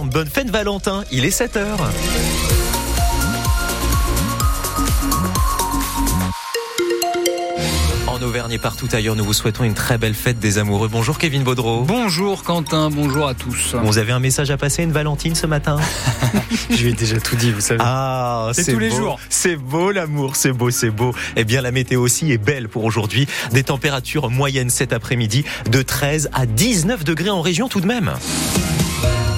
Bonne fête Valentin, il est 7h. En Auvergne et partout ailleurs, nous vous souhaitons une très belle fête des amoureux. Bonjour Kevin Baudreau. Bonjour Quentin, bonjour à tous. Vous avez un message à passer à une Valentine ce matin? Je lui ai déjà tout dit, vous savez. Ah, C'est tous les jours. C'est beau l'amour, c'est beau, c'est beau. Eh bien, la météo aussi est belle pour aujourd'hui. Des températures moyennes cet après-midi de 13 à 19 degrés en région tout de même.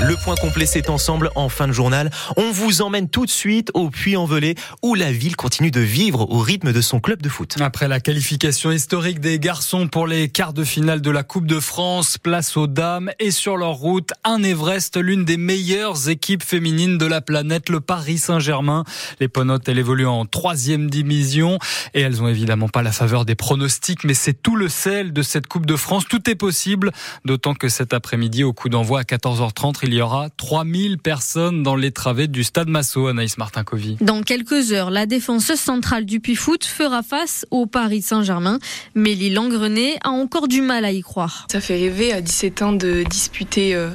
Le point complet, c'est ensemble en fin de journal. On vous emmène tout de suite au Puy-en-Velay où la ville continue de vivre au rythme de son club de foot. Après la qualification historique des garçons pour les quarts de finale de la Coupe de France, place aux dames et sur leur route, un Everest, l'une des meilleures équipes féminines de la planète, le Paris Saint-Germain. Les Ponotes, elles évoluent en troisième division et elles ont évidemment pas la faveur des pronostics, mais c'est tout le sel de cette Coupe de France. Tout est possible, d'autant que cet après-midi, au coup d'envoi à 14h30, il y aura 3000 personnes dans les travées du stade Massot, Anaïs Martin-Covy. Dans quelques heures, la défenseuse centrale du Puy-Foot fera face au Paris Saint-Germain. Mais Lille Langrenet a encore du mal à y croire. Ça fait rêver à 17 ans de disputer euh,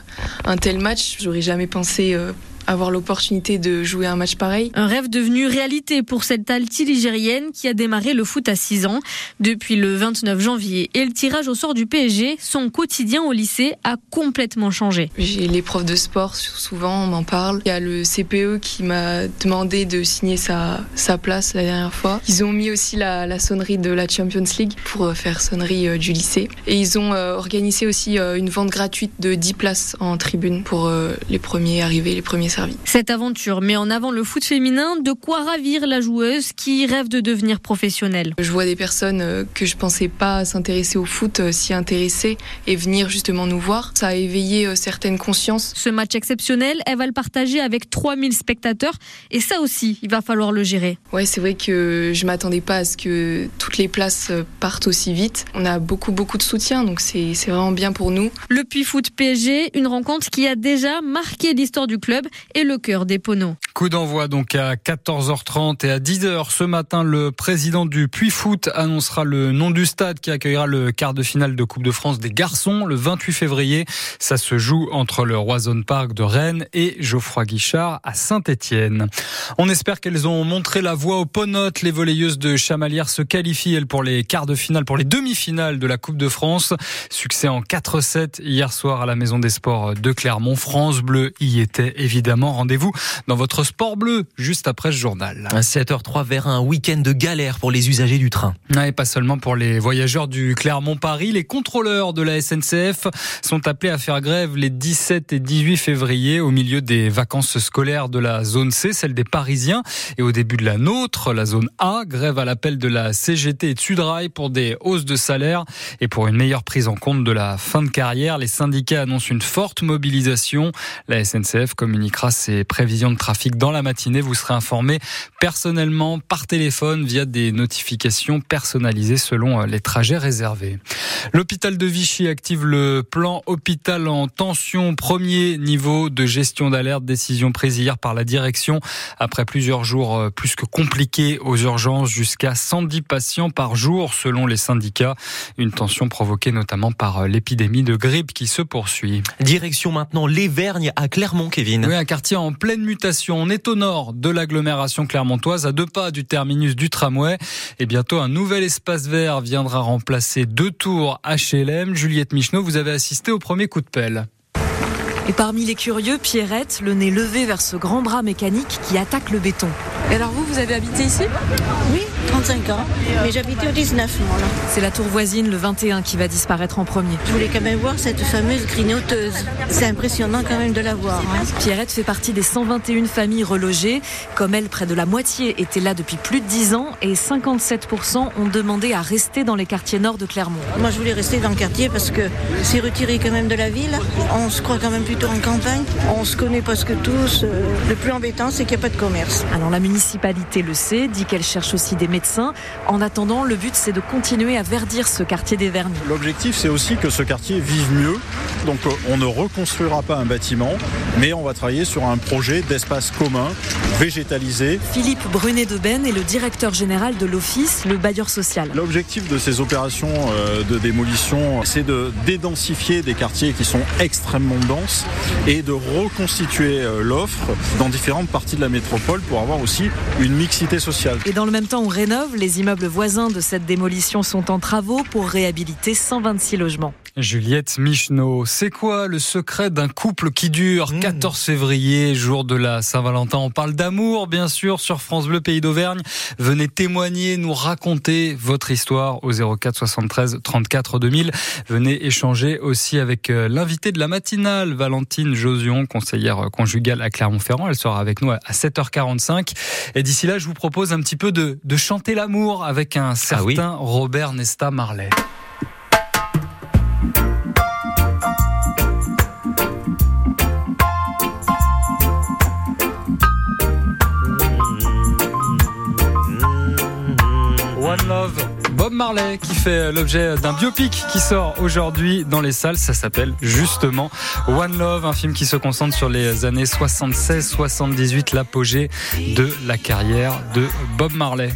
un tel match. J'aurais jamais pensé euh, avoir l'opportunité de jouer un match pareil. Un rêve devenu réalité pour cette alti-ligérienne qui a démarré le foot à 6 ans. Depuis le 29 janvier et le tirage au sort du PSG, son quotidien au lycée a complètement changé. J'ai les profs de sport, souvent on m'en parle. Il y a le CPE qui m'a demandé de signer sa, sa place la dernière fois. Ils ont mis aussi la, la sonnerie de la Champions League pour euh, faire sonnerie euh, du lycée. Et ils ont euh, organisé aussi une vente gratuite de 10 places en tribune pour les premiers arrivés, les premiers Cette aventure met en avant le foot féminin, de quoi ravir la joueuse qui rêve de devenir professionnelle. Je vois des personnes euh, que je pensais pas s'intéresser au foot euh, s'y intéresser et venir justement nous voir. Ça a éveillé euh, certaines consciences. Ce match exceptionnel, elle va le partager avec 3000 spectateurs et ça aussi, il va falloir le gérer. Ouais, c'est vrai que je m'attendais pas à ce que toutes les places partent aussi vite. On a beaucoup beaucoup de soutien, donc c'est c'est vraiment bien pour nous. Le Puy Foot PSG, une rencontre qui a déjà marqué l'histoire du club et le cœur des Poneaux. Coup d'envoi donc à 14h30 et à 10h ce matin, le président du Puy Foot annoncera le nom du stade qui accueillera le quart de finale de Coupe de France des garçons le 28 février. Ça se joue entre le Roison Park de Rennes et Geoffroy Guichard à Saint-Étienne. On espère qu'elles ont montré la voie aux Ponotes. Les volleyeuses de Chamalières se qualifient elles pour les quarts de finale, pour les demi-finales de la Coupe de France. Succès en 4-7 hier soir à la Maison des Sports de Clermont. France Bleu y était évidemment. Rendez-vous dans votre sport bleu juste après ce journal. À 7h03 vers un week-end de galère pour les usagers du train. Ah, Et pas seulement pour les voyageurs du Clermont-Paris, les contrôleurs de la SNCF sont appelés à faire grève les 17 et 18 février au milieu des vacances scolaires de la zone C, celle des Parisiens, et au début de la nôtre, la zone A, grève à l'appel de la CGT et de Sudrail pour des hausses de salaire et pour une meilleure prise en compte de la fin de carrière. Les syndicats annoncent une forte mobilisation. La SNCF communiquera ses prévisions de trafic dans la matinée. Vous serez informé personnellement par téléphone via des notifications personnalisées selon euh, les trajets réservés. L'hôpital de Vichy active le plan hôpital en tension, premier niveau de gestion d'alerte, décision prise hier par la direction après plusieurs jours euh, plus que compliqués aux urgences, jusqu'à 110 patients par jour selon les syndicats. Une tension provoquée notamment par euh, l'épidémie de grippe qui se poursuit. Direction maintenant l'Évergne à Clermont, Kevin. Oui, quartier en pleine mutation. On est au nord de l'agglomération clermontoise, à deux pas du terminus du tramway. Et bientôt, un nouvel espace vert viendra remplacer deux tours HLM. Juliette Michneau, vous avez assisté au premier coup de pelle. Et parmi les curieux, Pierrette, le nez levé vers ce grand bras mécanique qui attaque le béton. Et alors vous, vous avez habité ici? Oui, 35 ans. Mais j'habitais au 19, moi, là. C'est la tour voisine, le 21, qui va disparaître en premier. Je voulais quand même voir cette fameuse grignoteuse. C'est impressionnant quand même de la voir. hein. Pierrette fait partie des 121 familles relogées. Comme elle, près de la moitié étaient là depuis plus de 10 ans et 57% ont demandé à rester dans les quartiers nord de Clermont. Moi, je voulais rester dans le quartier parce que c'est retiré quand même de la ville. On se croit quand même plutôt en campagne. On se connaît presque tous. Euh, Le plus embêtant, c'est qu'il n'y a pas de commerce. Alors la municipalité le sait, dit qu'elle cherche aussi des médias En attendant, le but c'est de continuer à verdir ce quartier des Vernis. L'objectif c'est aussi que ce quartier vive mieux. Donc euh, on ne reconstruira pas un bâtiment, mais on va travailler sur un projet d'espace commun, végétalisé. Philippe Brunet de Ben est le directeur général de l'Office, le bailleur social. L'objectif de ces opérations euh, de démolition, c'est de dédensifier des quartiers qui sont extrêmement denses et de reconstituer euh, l'offre dans différentes parties de la métropole pour avoir aussi une mixité sociale. Et dans le même temps, on rénove. Les immeubles voisins de cette démolition sont en travaux pour réhabiliter 126 logements. Juliette Michneau, c'est quoi le secret d'un couple qui dure 14 mmh. février, jour de la Saint-Valentin? On parle d'amour, bien sûr, sur France Bleu Pays d'Auvergne. Venez témoigner, nous raconter votre histoire au 04 73 34 2000. Venez échanger aussi avec euh, l'invité de la matinale, Valentine Josion, conseillère conjugale à Clermont-Ferrand. Elle sera avec nous à 7h45. Et d'ici là, je vous propose un petit peu de, chanter l'amour avec un ah certain Robert Nesta Marley. One Love. Bob Marley qui fait euh, l'objet d'un biopic qui sort aujourd'hui dans les salles. Ça s'appelle justement One Love, un film qui se concentre sur les années 76-78, l'apogée de la carrière de Bob Marley.